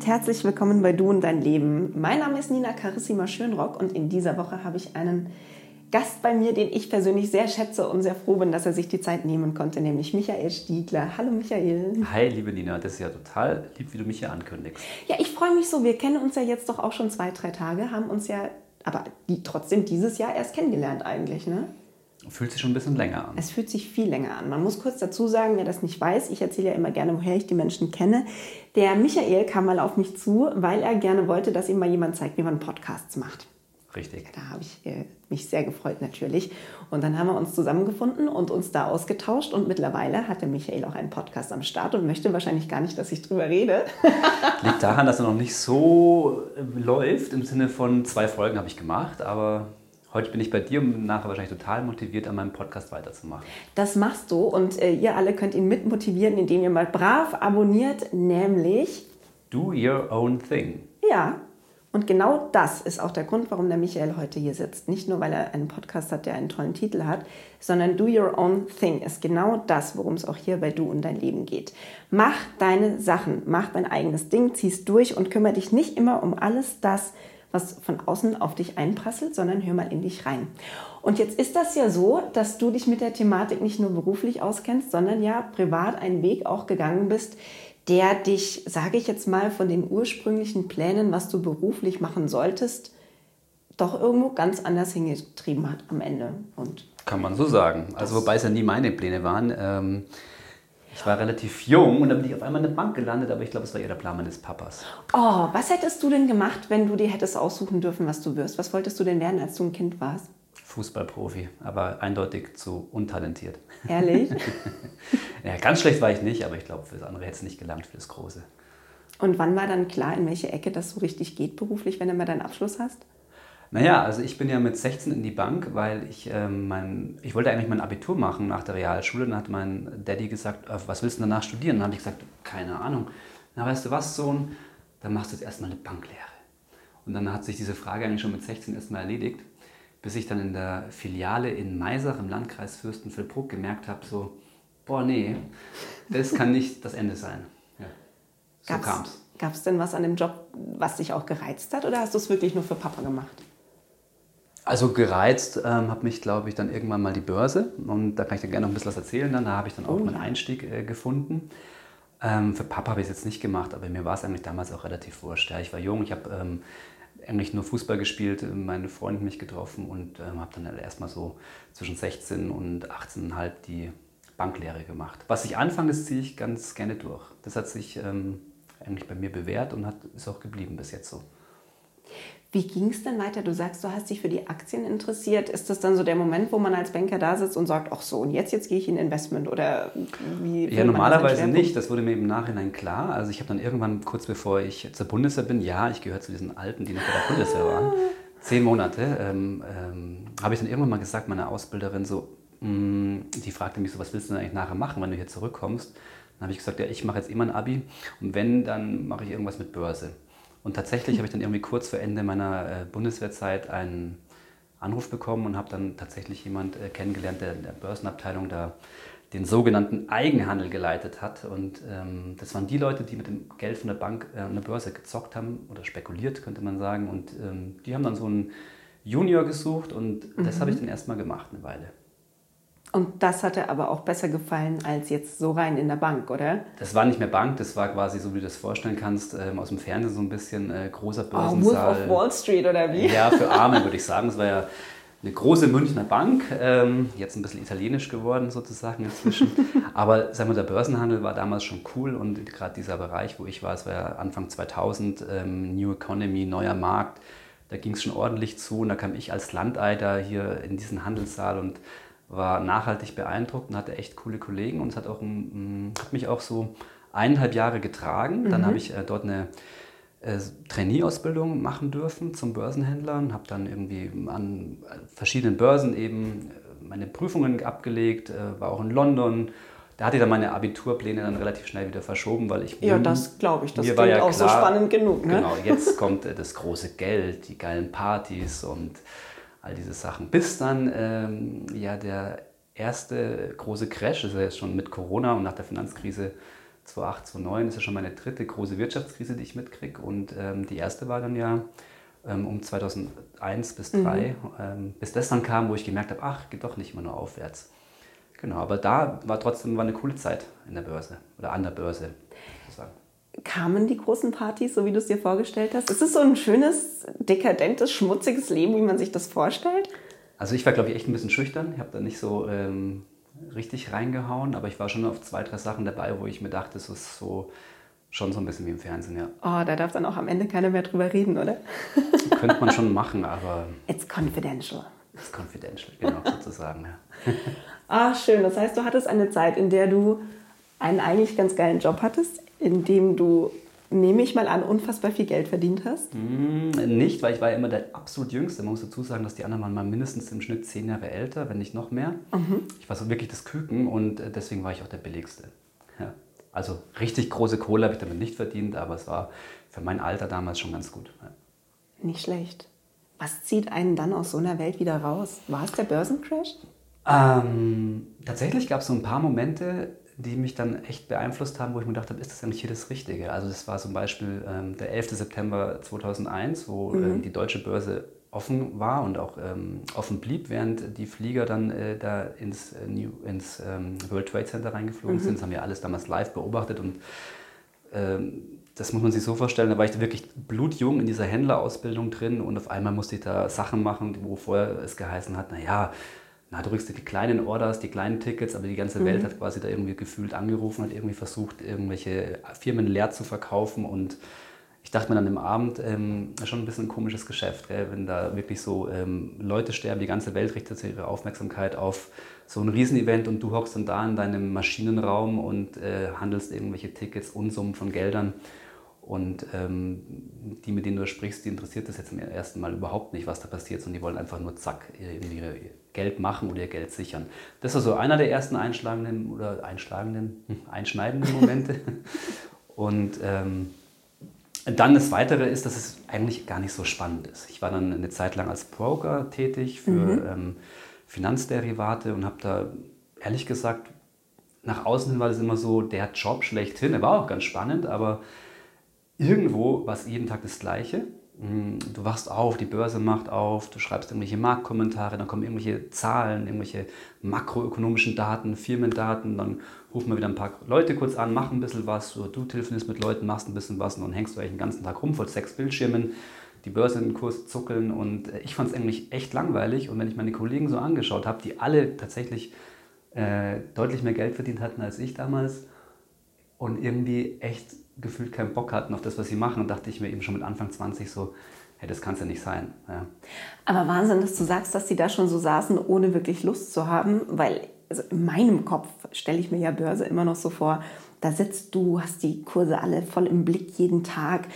Und herzlich willkommen bei Du und dein Leben. Mein Name ist Nina Carissima Schönrock und in dieser Woche habe ich einen Gast bei mir, den ich persönlich sehr schätze und sehr froh bin, dass er sich die Zeit nehmen konnte, nämlich Michael Stiegler. Hallo Michael. Hi, liebe Nina, das ist ja total lieb, wie du mich hier ankündigst. Ja, ich freue mich so. Wir kennen uns ja jetzt doch auch schon zwei, drei Tage, haben uns ja aber die, trotzdem dieses Jahr erst kennengelernt eigentlich, ne? Fühlt sich schon ein bisschen länger an. Es fühlt sich viel länger an. Man muss kurz dazu sagen, wer das nicht weiß, ich erzähle ja immer gerne, woher ich die Menschen kenne. Der Michael kam mal auf mich zu, weil er gerne wollte, dass ihm mal jemand zeigt, wie man Podcasts macht. Richtig. Da habe ich äh, mich sehr gefreut natürlich. Und dann haben wir uns zusammengefunden und uns da ausgetauscht. Und mittlerweile hat der Michael auch einen Podcast am Start und möchte wahrscheinlich gar nicht, dass ich drüber rede. Liegt daran, dass er noch nicht so äh, läuft. Im Sinne von zwei Folgen habe ich gemacht, aber Heute bin ich bei dir und nachher wahrscheinlich total motiviert, an meinem Podcast weiterzumachen. Das machst du und äh, ihr alle könnt ihn mitmotivieren, indem ihr mal brav abonniert, nämlich Do Your Own Thing. Ja, und genau das ist auch der Grund, warum der Michael heute hier sitzt. Nicht nur, weil er einen Podcast hat, der einen tollen Titel hat, sondern Do Your Own Thing ist genau das, worum es auch hier bei Du und dein Leben geht. Mach deine Sachen, mach dein eigenes Ding, zieh's durch und kümmere dich nicht immer um alles das, was von außen auf dich einprasselt, sondern hör mal in dich rein. Und jetzt ist das ja so, dass du dich mit der Thematik nicht nur beruflich auskennst, sondern ja privat einen Weg auch gegangen bist, der dich, sage ich jetzt mal, von den ursprünglichen Plänen, was du beruflich machen solltest, doch irgendwo ganz anders hingetrieben hat am Ende. Und Kann man so sagen. Also wobei es ja nie meine Pläne waren. Ähm ich war relativ jung und dann bin ich auf einmal in der Bank gelandet, aber ich glaube, es war eher der Plan meines Papas. Oh, was hättest du denn gemacht, wenn du dir hättest aussuchen dürfen, was du wirst? Was wolltest du denn werden, als du ein Kind warst? Fußballprofi, aber eindeutig zu untalentiert. Ehrlich? ja, ganz schlecht war ich nicht, aber ich glaube, für das andere hätte es nicht gelangt, für das Große. Und wann war dann klar, in welche Ecke das so richtig geht beruflich, wenn du mal deinen Abschluss hast? Naja, also ich bin ja mit 16 in die Bank, weil ich ähm, mein, ich wollte eigentlich mein Abitur machen nach der Realschule. Dann hat mein Daddy gesagt, äh, was willst du danach studieren? Dann habe ich gesagt, keine Ahnung. Na, weißt du was, Sohn, dann machst du jetzt erstmal eine Banklehre. Und dann hat sich diese Frage eigentlich schon mit 16 erstmal erledigt, bis ich dann in der Filiale in Maisach im Landkreis Fürstenfeldbruck gemerkt habe, so, boah, nee, das kann nicht das Ende sein. Ja, so kam es. Gab es denn was an dem Job, was dich auch gereizt hat oder hast du es wirklich nur für Papa gemacht? Also gereizt ähm, hat mich, glaube ich, dann irgendwann mal die Börse. Und da kann ich dir gerne noch ein bisschen was erzählen. Dann, da habe ich dann auch oh, meinen ja. Einstieg äh, gefunden. Ähm, für Papa habe ich es jetzt nicht gemacht, aber mir war es eigentlich damals auch relativ wurscht. Ja, ich war jung, ich habe ähm, eigentlich nur Fußball gespielt, meine Freunde mich getroffen und ähm, habe dann erstmal so zwischen 16 und 18,5 die Banklehre gemacht. Was ich anfange, das ziehe ich ganz gerne durch. Das hat sich ähm, eigentlich bei mir bewährt und hat, ist auch geblieben bis jetzt so. Wie ging es denn weiter? Du sagst, du hast dich für die Aktien interessiert. Ist das dann so der Moment, wo man als Banker da sitzt und sagt, ach so, und jetzt, jetzt gehe ich in Investment? Oder wie? Ja, normalerweise nicht. Das wurde mir im Nachhinein klar. Also ich habe dann irgendwann, kurz bevor ich zur Bundeswehr bin, ja, ich gehöre zu diesen Alten, die noch bei der Bundeswehr waren, zehn Monate, ähm, ähm, habe ich dann irgendwann mal gesagt, meiner Ausbilderin so, mh, mm, die fragte mich so, was willst du denn eigentlich nachher machen, wenn du hier zurückkommst? Dann habe ich gesagt, ja, ich mache jetzt immer ein Abi und wenn, dann mache ich irgendwas mit Börse. Und tatsächlich habe ich dann irgendwie kurz vor Ende meiner äh, Bundeswehrzeit einen Anruf bekommen und habe dann tatsächlich jemand äh, kennengelernt, der in der Börsenabteilung da den sogenannten Eigenhandel geleitet hat. Und ähm, das waren die Leute, die mit dem Geld von der Bank äh, an der Börse gezockt haben oder spekuliert, könnte man sagen. Und ähm, die haben dann so einen Junior gesucht und mhm. das habe ich dann erstmal gemacht, eine Weile. Und das hat er aber auch besser gefallen als jetzt so rein in der Bank, oder? Das war nicht mehr Bank, das war quasi so, wie du das vorstellen kannst, ähm, aus dem Fernsehen so ein bisschen äh, großer Börsensaal. Oh, Wolf of Wall Street oder wie? Ja, für Arme würde ich sagen. Es war ja eine große Münchner Bank, ähm, jetzt ein bisschen italienisch geworden sozusagen inzwischen. Aber sagen wir, der Börsenhandel war damals schon cool und gerade dieser Bereich, wo ich war, es war ja Anfang 2000, ähm, New Economy, neuer Markt, da ging es schon ordentlich zu und da kam ich als Landeiter hier in diesen Handelssaal und war nachhaltig beeindruckt und hatte echt coole Kollegen und es hat, auch, hat mich auch so eineinhalb Jahre getragen. Mhm. Dann habe ich äh, dort eine äh, Trainee-Ausbildung machen dürfen zum Börsenhändler und habe dann irgendwie an verschiedenen Börsen eben äh, meine Prüfungen abgelegt, äh, war auch in London. Da hatte ich dann meine Abiturpläne dann relativ schnell wieder verschoben, weil ich... Ja, das glaube ich, das klingt ja auch klar, so spannend genug. Ne? Genau, jetzt kommt äh, das große Geld, die geilen Partys und all diese Sachen. Bis dann ähm, ja der erste große Crash, das ist ja jetzt schon mit Corona und nach der Finanzkrise 2008, 2009 ist ja schon meine dritte große Wirtschaftskrise, die ich mitkriege. Und ähm, die erste war dann ja ähm, um 2001 bis 2003, mhm. ähm, bis das dann kam, wo ich gemerkt habe, ach, geht doch nicht immer nur aufwärts. Genau, aber da war trotzdem war eine coole Zeit in der Börse oder an der Börse. Kamen die großen Partys, so wie du es dir vorgestellt hast? Ist es so ein schönes, dekadentes, schmutziges Leben, wie man sich das vorstellt? Also ich war, glaube ich, echt ein bisschen schüchtern. Ich habe da nicht so ähm, richtig reingehauen, aber ich war schon auf zwei, drei Sachen dabei, wo ich mir dachte, es ist so schon so ein bisschen wie im Fernsehen, ja. Oh, da darf dann auch am Ende keiner mehr drüber reden, oder? Könnte man schon machen, aber... It's confidential. It's confidential, genau, sozusagen, ja. Ah, schön. Das heißt, du hattest eine Zeit, in der du einen eigentlich ganz geilen Job hattest, in dem du, nehme ich mal an, unfassbar viel Geld verdient hast? Mm, nicht, weil ich war ja immer der absolut Jüngste. Man muss dazu sagen, dass die anderen waren mal mindestens im Schnitt zehn Jahre älter, wenn nicht noch mehr. Mhm. Ich war so wirklich das Küken und äh, deswegen war ich auch der Billigste. Ja. Also richtig große Kohle habe ich damit nicht verdient, aber es war für mein Alter damals schon ganz gut. Ja. Nicht schlecht. Was zieht einen dann aus so einer Welt wieder raus? War es der Börsencrash? Ähm, tatsächlich gab es so ein paar Momente, die mich dann echt beeinflusst haben, wo ich mir gedacht habe, ist das eigentlich hier das Richtige? Also das war zum Beispiel ähm, der 11. September 2001, wo mhm. ähm, die deutsche Börse offen war und auch ähm, offen blieb, während die Flieger dann äh, da ins, äh, New, ins ähm, World Trade Center reingeflogen mhm. sind. Das haben wir alles damals live beobachtet und ähm, das muss man sich so vorstellen, da war ich wirklich blutjung in dieser Händlerausbildung drin und auf einmal musste ich da Sachen machen, wo vorher es geheißen hat, naja, na, du rückst die kleinen Orders, die kleinen Tickets, aber die ganze mhm. Welt hat quasi da irgendwie gefühlt angerufen, hat irgendwie versucht, irgendwelche Firmen leer zu verkaufen und ich dachte mir dann im Abend, ähm, schon ein bisschen ein komisches Geschäft, gell? wenn da wirklich so ähm, Leute sterben, die ganze Welt richtet ihre Aufmerksamkeit auf so ein Riesenevent und du hockst dann da in deinem Maschinenraum und äh, handelst irgendwelche Tickets, Unsummen von Geldern. Und ähm, die, mit denen du sprichst, die interessiert das jetzt im ersten Mal überhaupt nicht, was da passiert, sondern die wollen einfach nur zack, ihr, Geld machen oder ihr Geld sichern. Das ist so einer der ersten einschlagenden oder einschlagenden, hm, einschneidenden Momente. Und ähm, dann das Weitere ist, dass es eigentlich gar nicht so spannend ist. Ich war dann eine Zeit lang als Broker tätig für mhm. ähm, Finanzderivate und habe da ehrlich gesagt, nach außen hin war das immer so der Job schlechthin. Er war auch ganz spannend, aber irgendwo war es jeden Tag das Gleiche. Mm, du wachst auf, die Börse macht auf, du schreibst irgendwelche Marktkommentare, dann kommen irgendwelche Zahlen, irgendwelche makroökonomischen Daten, Firmendaten, dann rufen wir wieder ein paar Leute kurz an, machen ein bisschen was, oder du telefonierst mit Leuten, machst ein bisschen was und dann hängst du eigentlich den ganzen Tag rum vor sechs Bildschirmen, die Börse in den Kurs zuckeln und ich fand es eigentlich echt langweilig und wenn ich meine Kollegen so angeschaut habe, die alle tatsächlich äh, deutlich mehr Geld verdient hatten als ich damals und irgendwie echt gefühlt keinen Bock hatten auf das, was sie machen, dachte ich mir eben schon mit Anfang 20 so, hey, das kann es ja nicht sein. Ja. Aber Wahnsinn, dass du sagst, dass sie da schon so saßen, ohne wirklich Lust zu haben, weil also in meinem Kopf stelle ich mir ja Börse immer noch so vor, da sitzt du, hast die Kurse alle voll im Blick jeden Tag.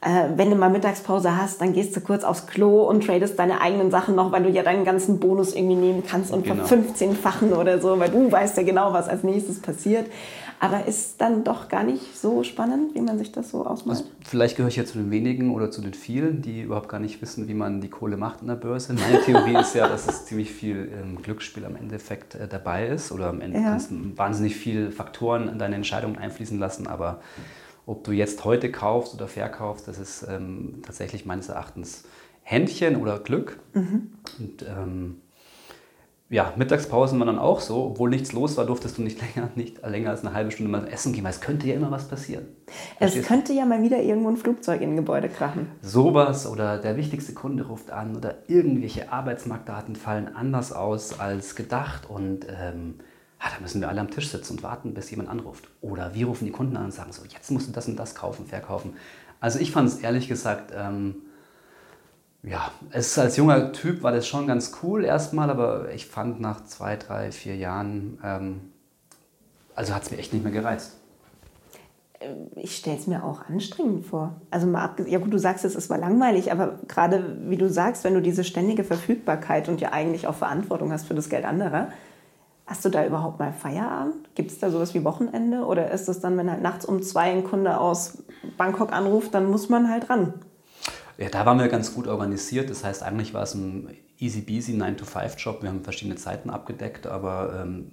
Äh, wenn du mal Mittagspause hast, dann gehst du kurz aufs Klo und tradest deine eigenen Sachen noch, weil du ja deinen ganzen Bonus irgendwie nehmen kannst und genau. 15-fachen oder so, weil du weißt ja genau, was als nächstes passiert. Aber ist dann doch gar nicht so spannend, wie man sich das so ausmalt? Also vielleicht gehöre ich ja zu den wenigen oder zu den vielen, die überhaupt gar nicht wissen, wie man die Kohle macht in der Börse. Meine Theorie ist ja, dass es ziemlich viel ähm, Glücksspiel am Endeffekt äh, dabei ist oder am Ende ja. kannst du wahnsinnig viele Faktoren in deine Entscheidungen einfließen lassen. Aber ob du jetzt heute kaufst oder verkaufst, das ist ähm, tatsächlich meines Erachtens Händchen oder Glück. Mhm. Und ähm, ja, Mittagspausen waren dann auch so. Obwohl nichts los war, durftest du nicht länger, nicht länger als eine halbe Stunde mal essen gehen, weil es könnte ja immer was passieren. Es könnte ja mal wieder irgendwo ein Flugzeug in ein Gebäude krachen. Sowas oder der wichtigste Kunde ruft an oder irgendwelche Arbeitsmarktdaten fallen anders aus als gedacht und ähm, ah, da müssen wir alle am Tisch sitzen und warten, bis jemand anruft. Oder wir rufen die Kunden an und sagen so, jetzt musst du das und das kaufen, verkaufen. Also ich fand es ehrlich gesagt... Ähm, ja, es als junger Typ war das schon ganz cool erstmal, aber ich fand nach zwei, drei, vier Jahren, ähm, also hat es mir echt nicht mehr gereizt. Äh, ich stelle es mir auch anstrengend vor. Also mal ja gut, du sagst es, es war langweilig, aber gerade wie du sagst, wenn du diese ständige Verfügbarkeit und ja eigentlich auch Verantwortung hast für das Geld anderer, hast du da überhaupt mal Feierabend? Gibt es da sowas wie Wochenende? Oder ist es dann, wenn halt nachts um zwei ein Kunde aus Bangkok anruft, dann muss man halt ran? Ja, da waren wir ganz gut organisiert. Das heißt, eigentlich war es ein easy-beasy 9-to-5-Job. Wir haben verschiedene Zeiten abgedeckt, aber ähm,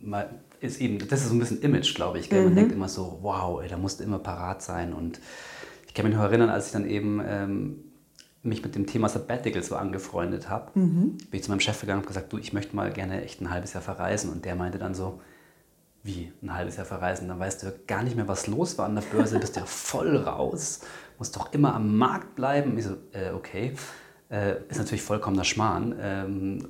ist eben, das ist so ein bisschen Image, glaube ich. Gell? Man mhm. denkt immer so, wow, ey, da musst du immer parat sein. Und ich kann mich noch erinnern, als ich dann eben ähm, mich mit dem Thema Sabbatical so angefreundet habe, mhm. bin ich zu meinem Chef gegangen und gesagt, du, ich möchte mal gerne echt ein halbes Jahr verreisen. Und der meinte dann so, wie ein halbes Jahr verreisen? Dann weißt du gar nicht mehr, was los war an der Börse, bist ja voll raus, musst doch immer am Markt bleiben. Ich so, äh, okay, äh, ist natürlich vollkommener Schmarrn. Ähm,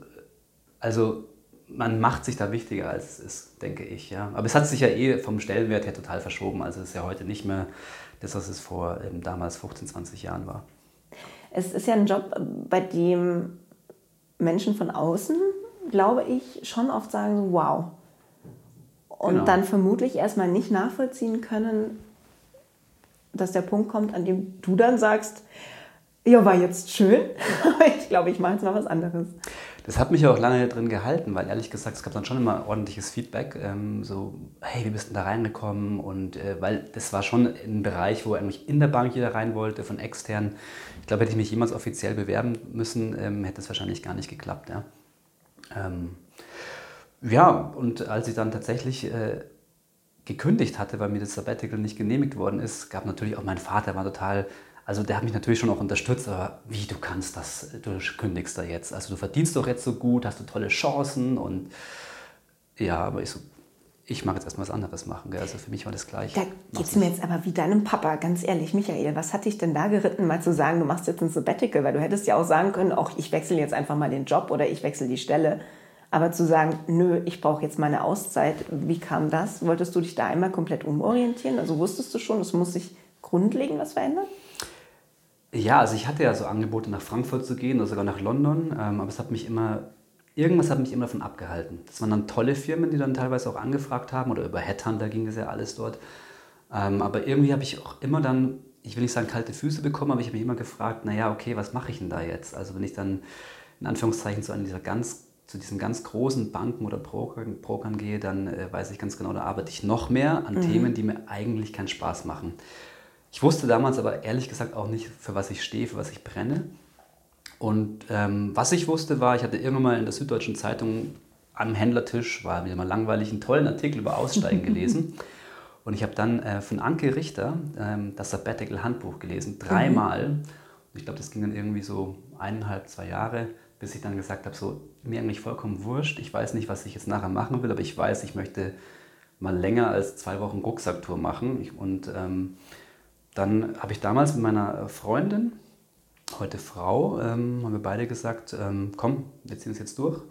also man macht sich da wichtiger, als es ist, denke ich. Ja. Aber es hat sich ja eh vom Stellenwert her total verschoben. Also es ist ja heute nicht mehr das, was es vor ähm, damals 15, 20 Jahren war. Es ist ja ein Job, bei dem Menschen von außen, glaube ich, schon oft sagen, wow. Und genau. dann vermutlich erstmal nicht nachvollziehen können, dass der Punkt kommt, an dem du dann sagst, ja, war jetzt schön, aber ich glaube, ich mache jetzt mal was anderes. Das hat mich ja auch lange drin gehalten, weil ehrlich gesagt, es gab dann schon immer ordentliches Feedback. Ähm, so, hey, wie bist du da reingekommen? Und äh, weil das war schon ein Bereich, wo eigentlich in der Bank jeder rein wollte, von extern. Ich glaube, hätte ich mich jemals offiziell bewerben müssen, ähm, hätte es wahrscheinlich gar nicht geklappt. Ja, ähm, ja und als ich dann tatsächlich äh, gekündigt hatte, weil mir das Sabbatical nicht genehmigt worden ist, gab natürlich auch mein Vater, war total also der hat mich natürlich schon auch unterstützt, aber wie, du kannst das, du kündigst da jetzt. Also du verdienst doch jetzt so gut, hast du tolle Chancen und ja, aber ich so, ich mag jetzt erstmal was anderes machen. Gell? Also für mich war das gleich. Da geht es mir jetzt aber wie deinem Papa, ganz ehrlich, Michael, was hat dich denn da geritten, mal zu sagen, du machst jetzt ein Sabbatical? Weil du hättest ja auch sagen können, auch ich wechsle jetzt einfach mal den Job oder ich wechsle die Stelle. Aber zu sagen, nö, ich brauche jetzt mal eine Auszeit, wie kam das? Wolltest du dich da einmal komplett umorientieren? Also wusstest du schon, es muss sich grundlegend was verändern? Ja, also ich hatte ja so Angebote nach Frankfurt zu gehen oder sogar nach London, ähm, aber es hat mich immer, irgendwas hat mich immer davon abgehalten. Das waren dann tolle Firmen, die dann teilweise auch angefragt haben oder über Headhunter ging es ja alles dort. Ähm, aber irgendwie habe ich auch immer dann, ich will nicht sagen kalte Füße bekommen, aber ich habe mich immer gefragt, naja, okay, was mache ich denn da jetzt? Also wenn ich dann in Anführungszeichen zu, dieser ganz, zu diesen ganz großen Banken oder Brokern, Brokern gehe, dann äh, weiß ich ganz genau, da arbeite ich noch mehr an mhm. Themen, die mir eigentlich keinen Spaß machen. Ich wusste damals aber ehrlich gesagt auch nicht, für was ich stehe, für was ich brenne. Und ähm, was ich wusste war, ich hatte irgendwann mal in der Süddeutschen Zeitung am Händlertisch, war wieder mal langweilig, einen tollen Artikel über Aussteigen gelesen. Und ich habe dann äh, von Anke Richter ähm, das Sabbatical Handbuch gelesen, dreimal. Mhm. Ich glaube, das ging dann irgendwie so eineinhalb, zwei Jahre, bis ich dann gesagt habe, so mir eigentlich vollkommen wurscht. Ich weiß nicht, was ich jetzt nachher machen will, aber ich weiß, ich möchte mal länger als zwei Wochen Rucksacktour machen. Und ähm, dann habe ich damals mit meiner Freundin, heute Frau, ähm, haben wir beide gesagt, ähm, komm, wir ziehen es jetzt durch.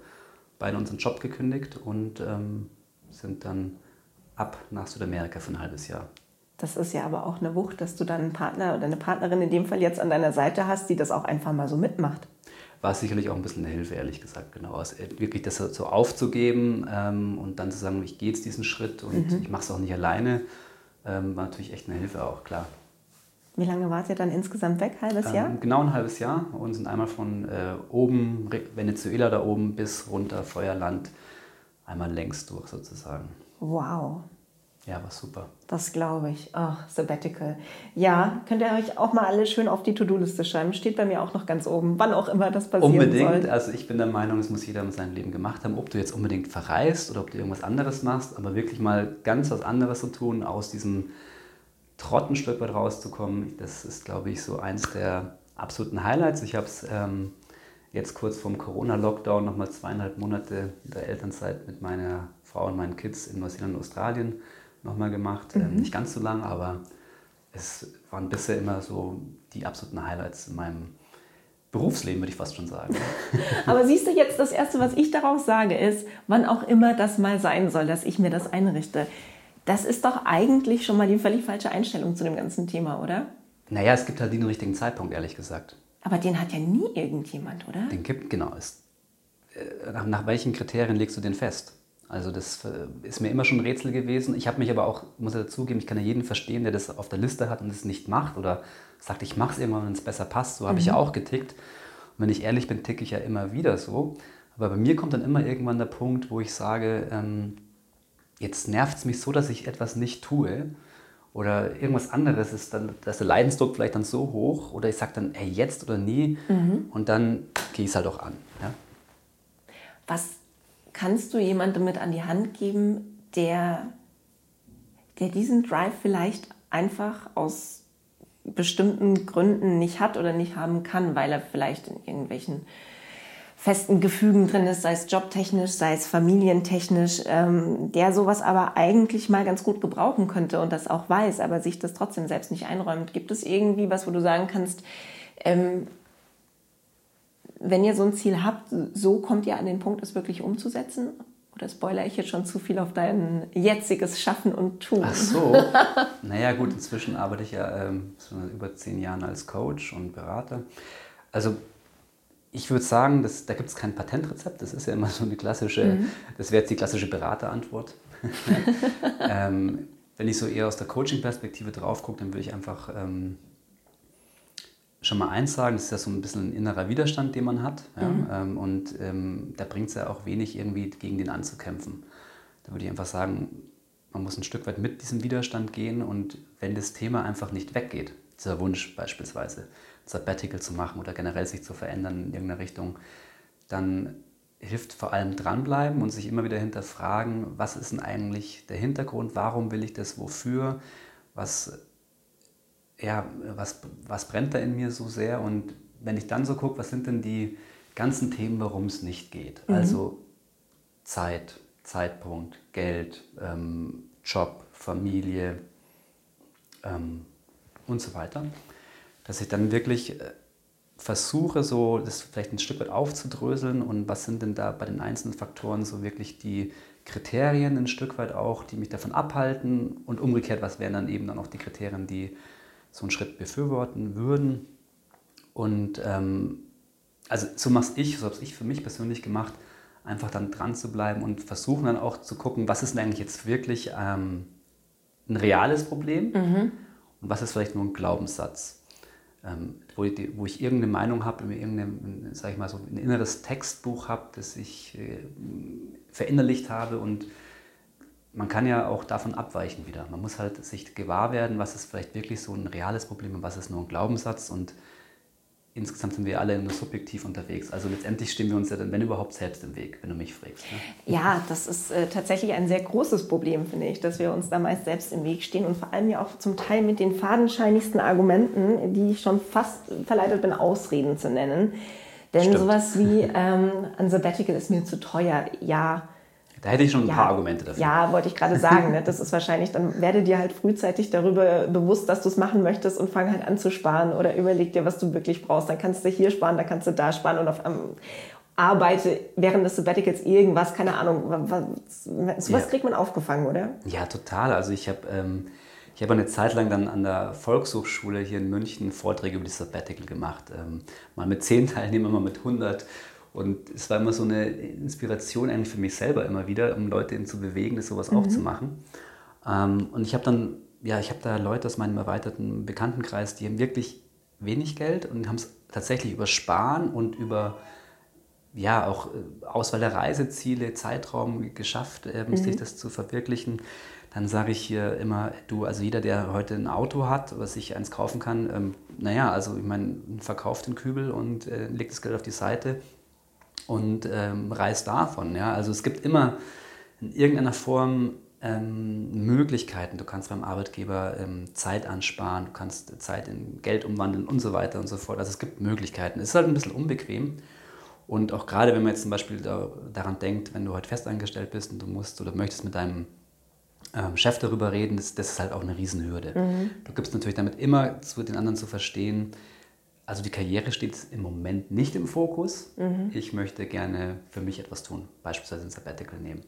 Beide unseren Job gekündigt und ähm, sind dann ab nach Südamerika für ein halbes Jahr. Das ist ja aber auch eine Wucht, dass du dann einen Partner oder eine Partnerin in dem Fall jetzt an deiner Seite hast, die das auch einfach mal so mitmacht. War sicherlich auch ein bisschen eine Hilfe, ehrlich gesagt, genau. Also wirklich das so aufzugeben ähm, und dann zu sagen, ich gehe jetzt diesen Schritt und mhm. ich mache es auch nicht alleine, ähm, war natürlich echt eine Hilfe auch, klar. Wie lange wart ihr dann insgesamt weg? Halbes ähm, Jahr? genau ein halbes Jahr und sind einmal von äh, oben, Venezuela da oben, bis runter Feuerland, einmal längs durch sozusagen. Wow. Ja, war super. Das glaube ich. Oh, Sabbatical. Ja, könnt ihr euch auch mal alle schön auf die To-Do-Liste schreiben. Steht bei mir auch noch ganz oben, wann auch immer das passieren Unbedingt. Soll. Also ich bin der Meinung, es muss jeder mit seinem Leben gemacht haben. Ob du jetzt unbedingt verreist oder ob du irgendwas anderes machst, aber wirklich mal ganz was anderes zu tun aus diesem Trott ein Stück weit rauszukommen. Das ist, glaube ich, so eins der absoluten Highlights. Ich habe es ähm, jetzt kurz vorm Corona-Lockdown nochmal zweieinhalb Monate in der Elternzeit mit meiner Frau und meinen Kids in Neuseeland und Australien nochmal gemacht. Ähm, mhm. Ähm, nicht ganz so lang, aber es waren bisher immer so die absoluten Highlights in meinem Berufsleben, würde ich fast schon sagen. Aber siehst du jetzt, das Erste, was ich daraus sage, ist, wann auch immer das mal sein soll, dass ich mir das einrichte. Das ist doch eigentlich schon mal die völlig falsche Einstellung zu dem ganzen Thema, oder? Naja, es gibt halt den richtigen Zeitpunkt, ehrlich gesagt. Aber den hat ja nie irgendjemand, oder? Den gibt, genau. Es, äh, nach, nach welchen Kriterien legst du den fest? Also das äh, ist mir immer schon ein Rätsel gewesen. Ich habe mich aber auch, muss ich dazugeben, ich kann ja jeden verstehen, der das auf der Liste hat und es nicht macht oder sagt, ich mache es irgendwann, wenn es besser passt. So habe mhm. ich ja auch getickt. Und wenn ich ehrlich bin, ticke ich ja immer wieder so. Aber bei mir kommt dann immer irgendwann der Punkt, wo ich sage, ähm, jetzt nervt es mich so, dass ich etwas nicht tue oder irgendwas anderes ist, dann, dass der Leidensdruck vielleicht dann so hoch oder ich sage dann, hey, jetzt oder nie mhm. und dann gehe ich es halt auch an. Ja? Was kannst du jemandem mit an die Hand geben, der, der diesen Drive vielleicht einfach aus bestimmten Gründen nicht hat oder nicht haben kann, weil er vielleicht in irgendwelchen festen Gefügen drin ist, sei es jobtechnisch, sei es familientechnisch, ähm, der sowas aber eigentlich mal ganz gut gebrauchen könnte und das auch weiß, aber sich das trotzdem selbst nicht einräumt. Gibt es irgendwie was, wo du sagen kannst, ähm, wenn ihr so ein Ziel habt, so kommt ihr an den Punkt, es wirklich umzusetzen? Oder spoilere ich jetzt schon zu viel auf dein jetziges Schaffen und Tun? Ach so. naja, gut, inzwischen arbeite ich ja ähm, über zehn Jahre als Coach und Berater. Also ich würde sagen, dass, da gibt es kein Patentrezept. Das ist ja immer so eine klassische, mhm. das wäre jetzt die klassische Beraterantwort. ähm, wenn ich so eher aus der Coaching-Perspektive drauf gucke, dann würde ich einfach ähm, schon mal eins sagen, das ist ja so ein bisschen ein innerer Widerstand, den man hat. Ja? Mhm. Ähm, und ähm, da bringt es ja auch wenig, irgendwie gegen den anzukämpfen. Da würde ich einfach sagen, man muss ein Stück weit mit diesem Widerstand gehen und wenn das Thema einfach nicht weggeht, dieser Wunsch beispielsweise, Sabbatical zu machen oder generell sich zu verändern in irgendeiner Richtung, dann hilft vor allem dranbleiben und sich immer wieder hinterfragen, was ist denn eigentlich der Hintergrund, warum will ich das, wofür, was, ja, was, was brennt da in mir so sehr und wenn ich dann so gucke, was sind denn die ganzen Themen, warum es nicht geht. Mhm. Also Zeit, Zeitpunkt, Geld, ähm, Job, Familie ähm, und so weiter dass ich dann wirklich äh, versuche, so das vielleicht ein Stück weit aufzudröseln und was sind denn da bei den einzelnen Faktoren so wirklich die Kriterien ein Stück weit auch, die mich davon abhalten und umgekehrt, was wären dann eben dann auch die Kriterien, die so einen Schritt befürworten würden. Und ähm, also so mache ich, so habe ich für mich persönlich gemacht, einfach dann dran zu bleiben und versuchen dann auch zu gucken, was ist denn eigentlich jetzt wirklich ähm, ein reales Problem mhm. und was ist vielleicht nur ein Glaubenssatz ähm, wo, ich, wo, ich, irgendeine Meinung habe, irgendein, sag ich mal, so ein inneres Textbuch habe, das ich äh, verinnerlicht habe und man kann ja auch davon abweichen wieder. Man muss halt sich gewahr werden, was ist vielleicht wirklich so ein reales Problem und was ist nur ein Glaubenssatz und insgesamt sind wir alle nur subjektiv unterwegs. Also letztendlich stehen wir uns ja dann, wenn überhaupt, selbst im Weg, wenn du mich fragst. Ne? Ja, das ist äh, tatsächlich ein sehr großes Problem, finde ich, dass wir uns da meist selbst im Weg stehen und vor allem ja auch zum Teil mit den fadenscheinigsten Argumenten, die ich schon fast verleitet bin, Ausreden zu nennen. Denn Stimmt. sowas wie ähm, ein Sabbatical ist mir zu teuer, ja da hätte ich schon ein ja, paar Argumente dafür. Ja, wollte ich gerade sagen. Ne? Das ist wahrscheinlich, dann werde dir halt frühzeitig darüber bewusst, dass du es machen möchtest und fang halt an zu sparen oder überleg dir, was du wirklich brauchst. Dann kannst du hier sparen, dann kannst du da sparen und auf um, arbeite während des Sabbaticals irgendwas, keine Ahnung. Was, sowas ja. kriegt man aufgefangen, oder? Ja, total. Also ich habe ähm, ich habe eine Zeit lang dann an der Volkshochschule hier in München Vorträge über das Sabbatical gemacht. Ähm, mal mit zehn Teilnehmern, mal mit 100. Und es war immer so eine Inspiration eigentlich für mich selber immer wieder, um Leute zu bewegen, das sowas mhm. auch zu machen. Ähm, und ich habe dann, ja, ich habe da Leute aus meinem erweiterten Bekanntenkreis, die haben wirklich wenig Geld und haben es tatsächlich über Sparen und über ja, auch äh, Auswahl der Reiseziele, Zeitraum geschafft, äh, mhm. sich das zu verwirklichen. Dann sage ich hier immer, du, also jeder, der heute ein Auto hat, was sich eins kaufen kann, ähm, naja, also ich meine, verkauft den Kübel und äh, legt das Geld auf die Seite und ähm, reist davon. Ja? Also es gibt immer in irgendeiner Form ähm, Möglichkeiten. Du kannst beim Arbeitgeber ähm, Zeit ansparen, du kannst Zeit in Geld umwandeln und so weiter und so fort. Also es gibt Möglichkeiten. Es ist halt ein bisschen unbequem. Und auch gerade wenn man jetzt zum Beispiel da, daran denkt, wenn du heute festangestellt bist und du musst oder möchtest mit deinem ähm, Chef darüber reden, das, das, ist halt auch eine Riesenhürde. Mhm. Du gibst natürlich damit immer zu den anderen zu verstehen, also die Karriere steht im Moment nicht im Fokus. Mhm. Ich möchte gerne für mich etwas tun, beispielsweise ein Sabbatical nehmen.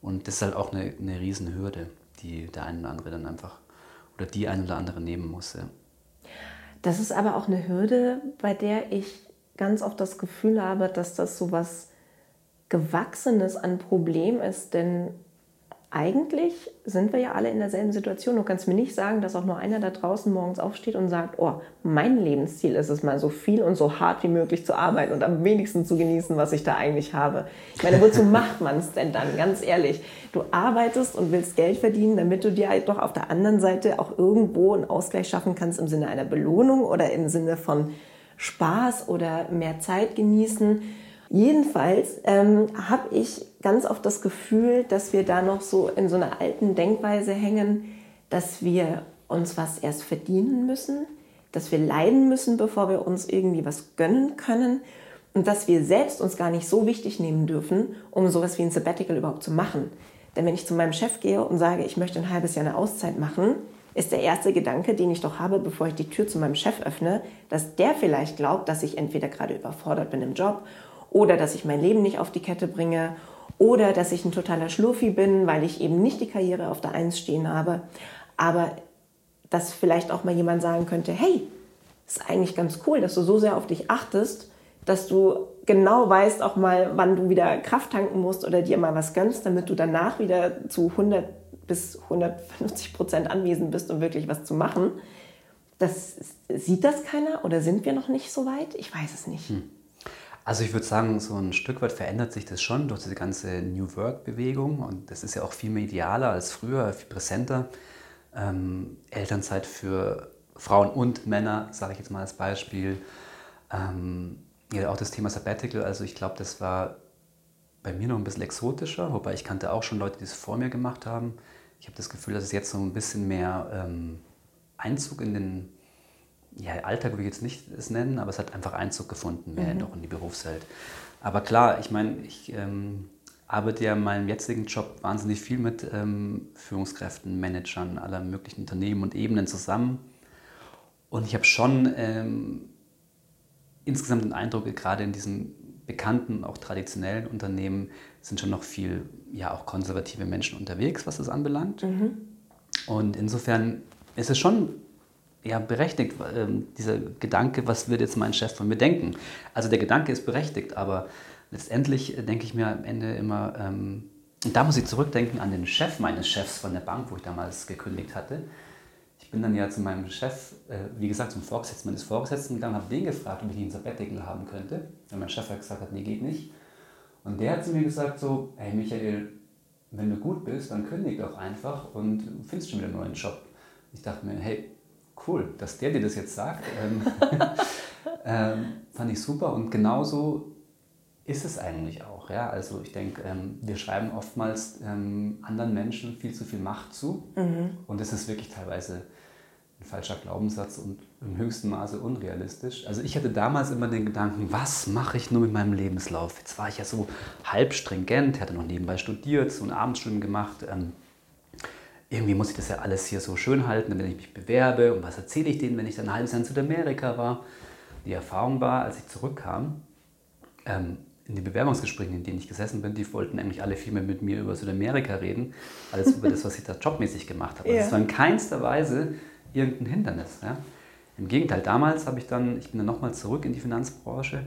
Und das ist halt auch eine, eine Riesenhürde, die der eine oder andere dann einfach oder die ein oder andere nehmen muss. Ja. Das ist aber auch eine Hürde, bei der ich ganz oft das Gefühl habe, dass das so was Gewachsenes an Problem ist, denn eigentlich sind wir ja alle in derselben Situation. Du kannst mir nicht sagen, dass auch nur einer da draußen morgens aufsteht und sagt, oh, mein Lebensziel ist es mal so viel und so hart wie möglich zu arbeiten und am wenigsten zu genießen, was ich da eigentlich habe. Ich meine, wozu macht man es denn dann? Ganz ehrlich, du arbeitest und willst Geld verdienen, damit du dir halt doch auf der anderen Seite auch irgendwo einen Ausgleich schaffen kannst im Sinne einer Belohnung oder im Sinne von Spaß oder mehr Zeit genießen. Jedenfalls ähm, habe ich ganz oft das Gefühl, dass wir da noch so in so einer alten Denkweise hängen, dass wir uns was erst verdienen müssen, dass wir leiden müssen, bevor wir uns irgendwie was gönnen können und dass wir selbst uns gar nicht so wichtig nehmen dürfen, um sowas wie ein Sabbatical überhaupt zu machen. Denn wenn ich zu meinem Chef gehe und sage, ich möchte ein halbes Jahr eine Auszeit machen, ist der erste Gedanke, den ich doch habe, bevor ich die Tür zu meinem Chef öffne, dass der vielleicht glaubt, dass ich entweder gerade überfordert bin im Job oder dass ich mein Leben nicht auf die Kette bringe oder dass ich ein totaler Schlurfi bin, weil ich eben nicht die Karriere auf der Eins stehen habe. Aber dass vielleicht auch mal jemand sagen könnte, hey, ist eigentlich ganz cool, dass du so sehr auf dich achtest dass du genau weißt auch mal, wann du wieder Kraft tanken musst oder dir mal was gönnst, damit du danach wieder zu 100 bis 150 Prozent anwesend bist, um wirklich was zu machen. Das, sieht das keiner oder sind wir noch nicht so weit? Ich weiß es nicht. Hm. Also ich würde sagen, so ein Stück weit verändert sich das schon durch diese ganze New Work-Bewegung und das ist ja auch viel medialer als früher, viel präsenter. Ähm, Elternzeit für Frauen und Männer, sage ich jetzt mal als Beispiel. Ähm, ja, auch das Thema Sabbatical, also ich glaube, das war bei mir noch ein bisschen exotischer, wobei ich kannte auch schon Leute, die es vor mir gemacht haben. Ich habe das Gefühl, dass es jetzt so ein bisschen mehr ähm, Einzug in den ja, Alltag würde ich jetzt nicht es nennen, aber es hat einfach Einzug gefunden, mehr mhm. noch in die Berufswelt. Aber klar, ich meine, ich ähm, arbeite ja in meinem jetzigen Job wahnsinnig viel mit ähm, Führungskräften, Managern aller möglichen Unternehmen und Ebenen zusammen. Und ich habe schon ähm, insgesamt den Eindruck, gerade in diesen bekannten, auch traditionellen Unternehmen sind schon noch viel, ja auch konservative Menschen unterwegs, was das anbelangt. Mhm. Und insofern ist es schon ja, berechtigt, äh, dieser Gedanke, was wird jetzt mein Chef von mir denken? Also der Gedanke ist berechtigt, aber letztendlich denke ich mir am Ende immer, ähm, und da muss ich zurückdenken an den Chef meines Chefs von der Bank, wo ich damals gekündigt hatte ich bin dann ja zu meinem Chef, äh, wie gesagt, zum Vorgesetzten meines Vorgesetzten gegangen, habe den gefragt, ob ich einen Sabbatical haben könnte. Und mein Chef hat gesagt, hat, nee, geht nicht. Und der hat zu mir gesagt so, hey Michael, wenn du gut bist, dann kündig doch einfach und findest schon wieder einen neuen Job. Ich dachte mir, hey, cool, dass der dir das jetzt sagt. Ähm, ähm, fand ich super und genauso ist es eigentlich auch. Ja? Also ich denke, ähm, wir schreiben oftmals ähm, anderen Menschen viel zu viel Macht zu mhm. und das ist wirklich teilweise ein falscher Glaubenssatz und im höchsten Maße unrealistisch. Also ich hatte damals immer den Gedanken, was mache ich nur mit meinem Lebenslauf? Jetzt war ich ja so halb stringent, hatte noch nebenbei studiert, so ein Abendstudium gemacht. Ähm, irgendwie muss ich das ja alles hier so schön halten, wenn ich mich bewerbe und was erzähle ich denen, wenn ich dann ein halbes Jahr in Südamerika war. Die Erfahrung war, als ich zurückkam, ähm, in den Bewerbungsgesprächen, in denen ich gesessen bin, die wollten eigentlich alle viel mehr mit mir über Südamerika reden, als über das, was ich da jobmäßig gemacht habe. Also ja. Das war in keinster Weise irgendein Hindernis. Ja. Im Gegenteil, damals habe ich dann, ich bin dann nochmal zurück in die Finanzbranche,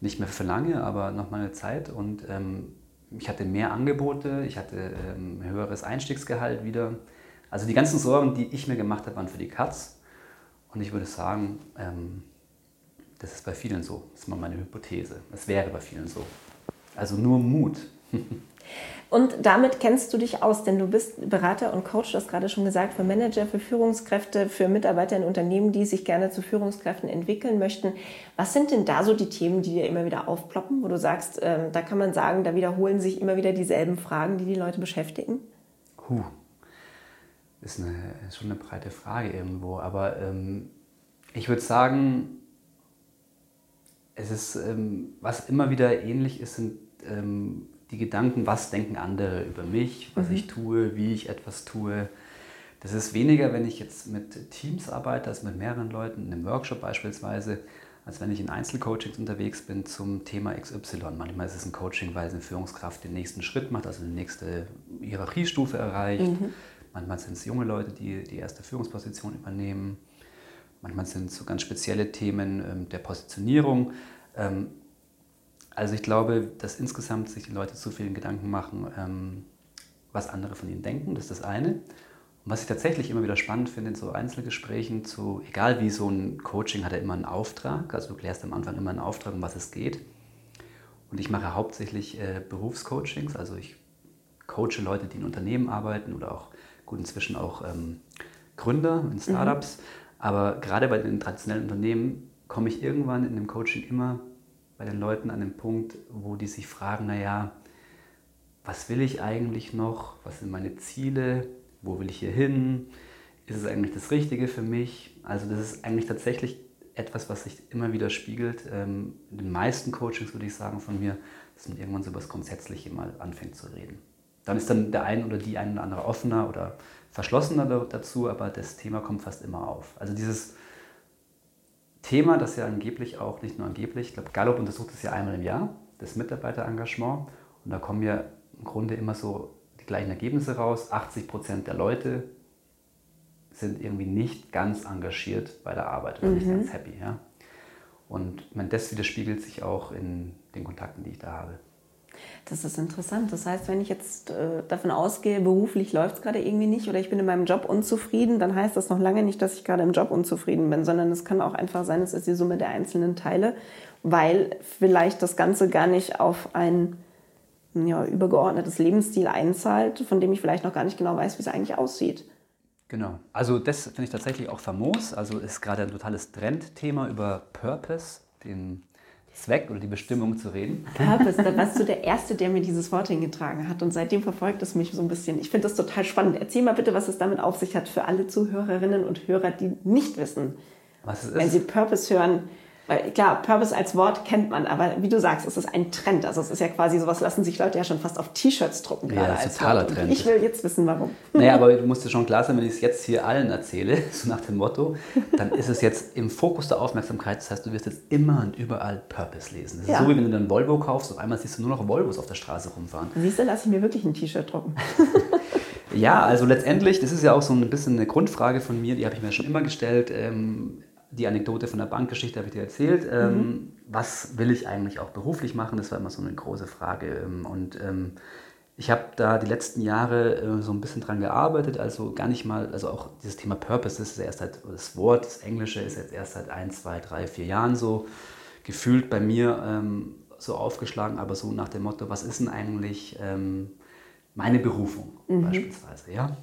nicht mehr für lange, aber nochmal eine Zeit und ähm, ich hatte mehr Angebote, ich hatte ähm, höheres Einstiegsgehalt wieder. Also die ganzen Sorgen, die ich mir gemacht habe, waren für die Katz. Und ich würde sagen, ähm, das ist bei vielen so. Das ist mal meine Hypothese. Es wäre bei vielen so. Also nur Mut. Und damit kennst du dich aus, denn du bist Berater und Coach, du hast gerade schon gesagt, für Manager, für Führungskräfte, für Mitarbeiter in Unternehmen, die sich gerne zu Führungskräften entwickeln möchten. Was sind denn da so die Themen, die dir immer wieder aufploppen, wo du sagst, äh, da kann man sagen, da wiederholen sich immer wieder dieselben Fragen, die die Leute beschäftigen? Puh, ist, eine, ist schon eine breite Frage irgendwo, aber ähm, ich würde sagen, es ist, ähm, was immer wieder ähnlich ist, sind ähm, die Gedanken, was denken andere über mich, was mhm. ich tue, wie ich etwas tue. Das ist weniger, wenn ich jetzt mit Teams arbeite, als mit mehreren Leuten, in einem Workshop beispielsweise, als wenn ich in Einzelcoachings unterwegs bin zum Thema XY. Manchmal ist es ein Coaching, weil eine Führungskraft den nächsten Schritt macht, also eine nächste Hierarchiestufe erreicht. Mhm. Manchmal sind es junge Leute, die die erste Führungsposition übernehmen. Manchmal sind es so ganz spezielle Themen ähm, der Positionierung. Ähm, also ich glaube, dass insgesamt sich die Leute zu vielen Gedanken machen, ähm, was andere von ihnen denken. Das ist das eine. Und was ich tatsächlich immer wieder spannend finde in so Einzelgesprächen, zu, egal wie so ein Coaching hat er immer einen Auftrag. Also du klärst am Anfang immer einen Auftrag, um was es geht. Und ich mache hauptsächlich äh, Berufscoachings. Also ich coache Leute, die in Unternehmen arbeiten oder auch gut inzwischen auch ähm, Gründer in Startups. Mhm. Aber gerade bei den traditionellen Unternehmen komme ich irgendwann in dem Coaching immer bei den Leuten an dem Punkt, wo die sich fragen, naja, was will ich eigentlich noch? Was sind meine Ziele? Wo will ich hier hin? Ist es eigentlich das Richtige für mich? Also das ist eigentlich tatsächlich etwas, was sich immer wieder spiegelt. Ähm, in den meisten Coachings würde ich sagen von mir, dass man irgendwann so etwas Grundsätzliche mal anfängt zu reden. Dann ist dann der ein oder die ein oder andere offener oder verschlossener dazu, aber das Thema kommt fast immer auf. Also dieses Thema, das ja angeblich auch, nicht nur angeblich, ich glaube, Gallup untersucht es ja einmal im Jahr, das Mitarbeiterengagement. Und da kommen ja im Grunde immer so die gleichen Ergebnisse raus. 80 Prozent der Leute sind irgendwie nicht ganz engagiert bei der Arbeit oder mhm. nicht ganz happy. Ja? Und meine, das widerspiegelt sich auch in den Kontakten, die ich da habe. Das ist interessant. Das heißt, wenn ich jetzt äh, davon ausgehe, beruflich läuft es gerade irgendwie nicht oder ich bin in meinem Job unzufrieden, dann heißt das noch lange nicht, dass ich gerade im Job unzufrieden bin, sondern es kann auch einfach sein, es ist die Summe der einzelnen Teile, weil vielleicht das Ganze gar nicht auf ein ja, übergeordnetes Lebensstil einzahlt, von dem ich vielleicht noch gar nicht genau weiß, wie es eigentlich aussieht. Genau. Also das finde ich tatsächlich auch famos. Also ist gerade ein totales Trendthema über Purpose, den Zweck oder die Bestimmung zu reden. Purpose, da warst du der Erste, der mir dieses Wort hingetragen hat und seitdem verfolgt es mich so ein bisschen. Ich finde das total spannend. Erzähl mal bitte, was es damit auf sich hat für alle Zuhörerinnen und Hörer, die nicht wissen, was es ist. wenn sie Purpose hören, weil klar, Purpose als Wort kennt man, aber wie du sagst, es ist ein Trend. Also es ist ja quasi sowas, lassen sich Leute ja schon fast auf T-Shirts drucken. Ja, das ist totaler Trend. Ich will jetzt wissen, warum. Naja, aber du musst dir schon klar sein, wenn ich es jetzt hier allen erzähle, so nach dem Motto, dann ist es jetzt im Fokus der Aufmerksamkeit. Das heißt, du wirst jetzt immer und überall Purpose lesen. Das ist ja. so, wie wenn du dann Volvo kaufst, auf einmal siehst du nur noch Volvos auf der Straße rumfahren. Siehst du, lasse ich mir wirklich ein T-Shirt drucken. ja, also letztendlich, das ist ja auch so ein bisschen eine Grundfrage von mir, die habe ich mir schon immer gestellt. Ähm, die Anekdote von der Bankgeschichte habe ich dir erzählt. Mhm. Ähm, was will ich eigentlich auch beruflich machen? Das war immer so eine große Frage. Ähm, und ähm, ich habe da die letzten Jahre äh, so ein bisschen dran gearbeitet, also gar nicht mal, also auch dieses Thema Purpose, das ist erst seit, das Wort, das Englische ist jetzt erst seit ein, zwei, drei, vier Jahren so gefühlt bei mir ähm, so aufgeschlagen, aber so nach dem Motto, was ist denn eigentlich ähm, meine Berufung mhm. beispielsweise, ja?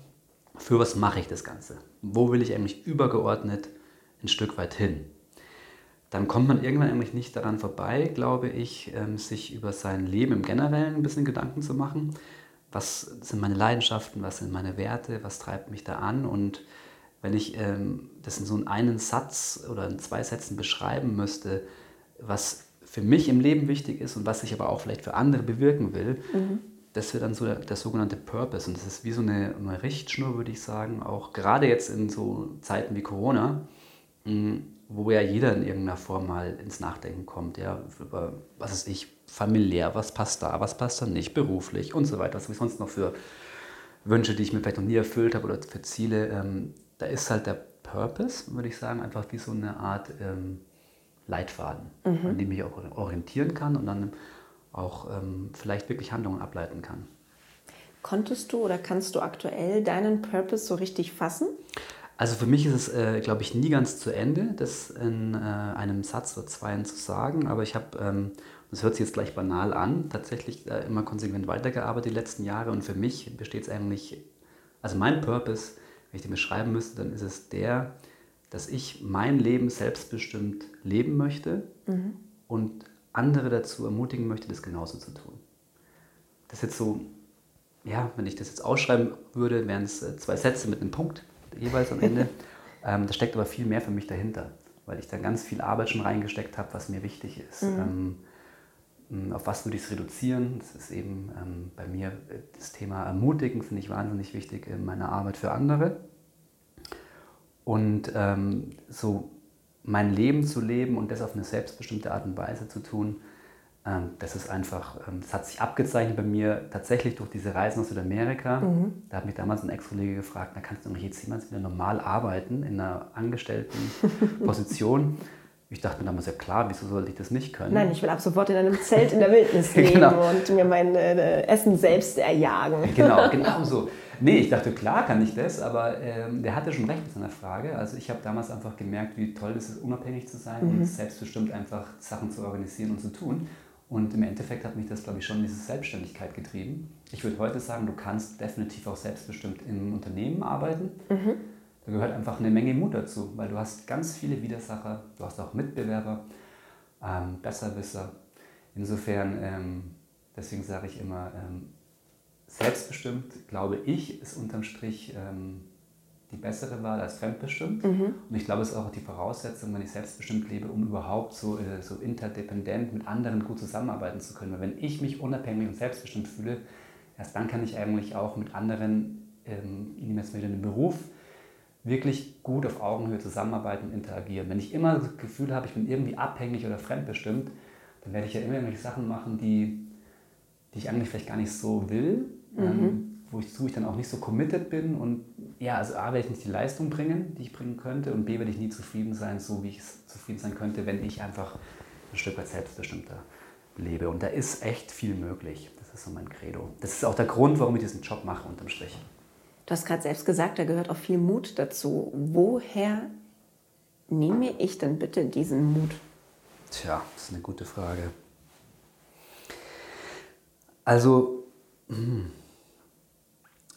Für was mache ich das Ganze? Wo will ich eigentlich übergeordnet ein Stück weit hin. Dann kommt man irgendwann eigentlich nicht daran vorbei, glaube ich, ähm, sich über sein Leben im Generellen ein bisschen Gedanken zu machen. Was sind meine Leidenschaften, was sind meine Werte, was treibt mich da an? Und wenn ich ähm, das in so einen Satz oder in zwei Sätzen beschreiben müsste, was für mich im Leben wichtig ist und was ich aber auch vielleicht für andere bewirken will, mhm. das wird dann so der, der, sogenannte Purpose. Und das ist wie so eine, eine Richtschnur, würde ich sagen, auch gerade jetzt in so Zeiten wie Corona, wo ja jeder in irgendeiner Form mal ins Nachdenken kommt, ja, über, was ist ich, familiär, was passt da, was passt da nicht, beruflich und so weiter, was habe ich sonst noch für Wünsche, die ich mir vielleicht noch nie erfüllt habe oder für Ziele. Ähm, da ist halt der Purpose, würde ich sagen, einfach wie so eine Art ähm, Leitfaden, mhm. an dem ich auch orientieren kann und dann auch ähm, vielleicht wirklich Handlungen ableiten kann. Konntest du oder kannst du aktuell deinen Purpose so richtig fassen? Also für mich ist es, äh, glaube ich, nie ganz zu Ende, das in äh, einem Satz oder zweien zu sagen. Aber ich habe, ähm, das hört sich jetzt gleich banal an, tatsächlich äh, immer konsequent weitergearbeitet die letzten Jahre. Und für mich besteht es eigentlich, also mein Purpose, wenn ich den beschreiben müsste, dann ist es der, dass ich mein Leben selbstbestimmt leben möchte mhm. und andere dazu ermutigen möchte, das genauso zu tun. Das ist jetzt so, ja, wenn ich das jetzt ausschreiben würde, wären es äh, zwei Sätze mit einem Punkt jeweils am Ende. ähm, da steckt aber viel mehr für mich dahinter, weil ich da ganz viel Arbeit schon reingesteckt habe, was mir wichtig ist. Mhm. Ähm, auf was würde ich es reduzieren? Das ist eben ähm, bei mir äh, das Thema Ermutigen, finde ich wahnsinnig wichtig in meiner Arbeit für andere. Und ähm, so mein Leben zu leben und das auf eine selbstbestimmte Art und Weise zu tun, das ist einfach, ähm, das hat sich abgezeichnet bei mir tatsächlich durch diese Reisen aus Südamerika. Mhm. Da hat mich damals ein Ex-Kollege gefragt, na kannst du noch jetzt jemals wieder normal arbeiten in einer angestellten Position? Ich dachte mir damals, ja klar, wieso sollte ich das nicht können? Nein, ich will ab sofort in einem Zelt in der Wildnis leben genau. und mir mein äh, Essen selbst erjagen. genau, genau so. Nee, ich dachte, klar kann ich das, aber ähm, der hatte schon recht mit seiner Frage. Also ich habe damals einfach gemerkt, wie toll es ist, unabhängig zu sein mhm. und selbstbestimmt einfach Sachen zu organisieren und zu tun. Und im Endeffekt hat mich das, glaube ich, schon in diese Selbstständigkeit getrieben. Ich würde heute sagen, du kannst definitiv auch selbstbestimmt im Unternehmen arbeiten. Mhm. Da gehört einfach eine Menge Mut dazu, weil du hast ganz viele Widersacher, du hast auch Mitbewerber, ähm, Besserwisser Insofern, ähm, deswegen sage ich immer, ähm, selbstbestimmt, glaube ich, ist unterm Strich ähm, die bessere Wahl als fremdbestimmt. Mhm. Und ich glaube, es ist auch die Voraussetzung, wenn ich selbstbestimmt lebe, um überhaupt so, äh, so interdependent mit anderen gut zusammenarbeiten zu können. Weil wenn ich mich unabhängig und selbstbestimmt fühle, erst dann kann ich eigentlich auch mit anderen, ähm, ich nehme jetzt wieder den Beruf, wirklich gut auf Augenhöhe zusammenarbeiten und interagieren. Wenn ich immer das Gefühl habe, ich bin irgendwie abhängig oder fremdbestimmt, dann werde ich ja immer irgendwelche Sachen machen, die, die ich eigentlich vielleicht gar nicht so will. Mhm. Ähm, wo ich, wo ich dann auch nicht so committed bin und ja, also A, werde ich nicht die Leistung bringen, die ich bringen könnte und B, werde ich nie zufrieden sein, so wie ich zufrieden sein könnte, wenn ich einfach ein Stück weit selbstbestimmter lebe. Und da ist echt viel möglich. Das ist so mein Credo. Das ist auch der Grund, warum ich diesen Job mache, unterm Strich. Du hast gerade selbst gesagt, da gehört auch viel Mut dazu. Woher nehme ich denn bitte diesen Mut? Tja, das ist eine gute Frage. Also, hm,